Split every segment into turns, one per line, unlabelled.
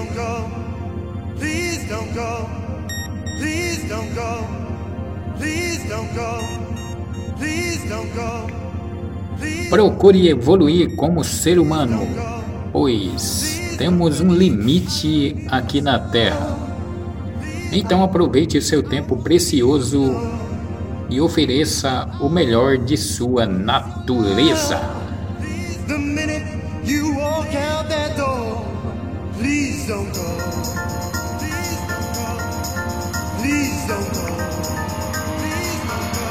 don't go. Please don't go. Please don't go. Please don't go. Please don't go.
Procure evoluir como ser humano, pois temos um limite aqui na Terra. Então aproveite seu tempo precioso e ofereça o melhor de sua natureza.
The minute you walk out that door, please don't go. Please don't go. Please don't go. Please don't go.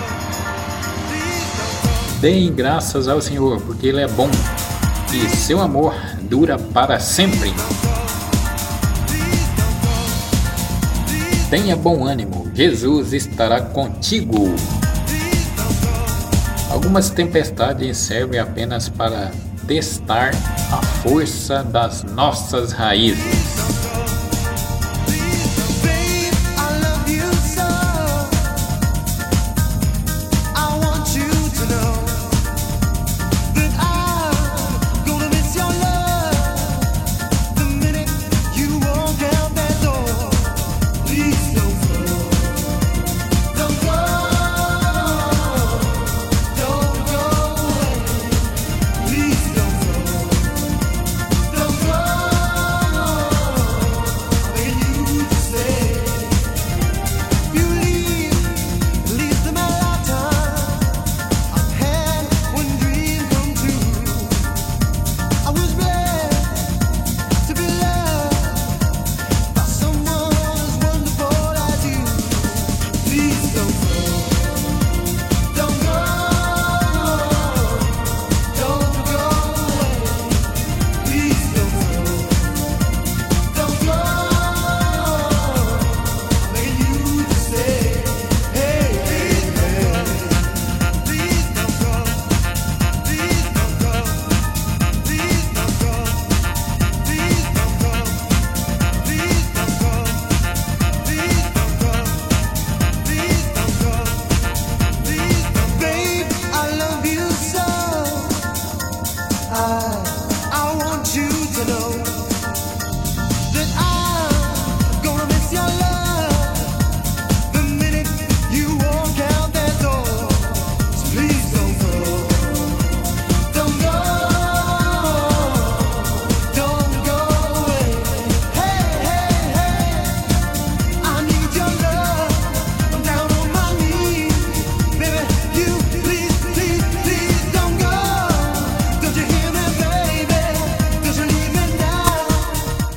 Please don't go.
Deem graças ao Senhor, porque Ele é bom e seu amor dura para sempre. Tenha bom ânimo, Jesus estará contigo. Algumas tempestades servem apenas para testar a força das nossas raízes.
I want you to know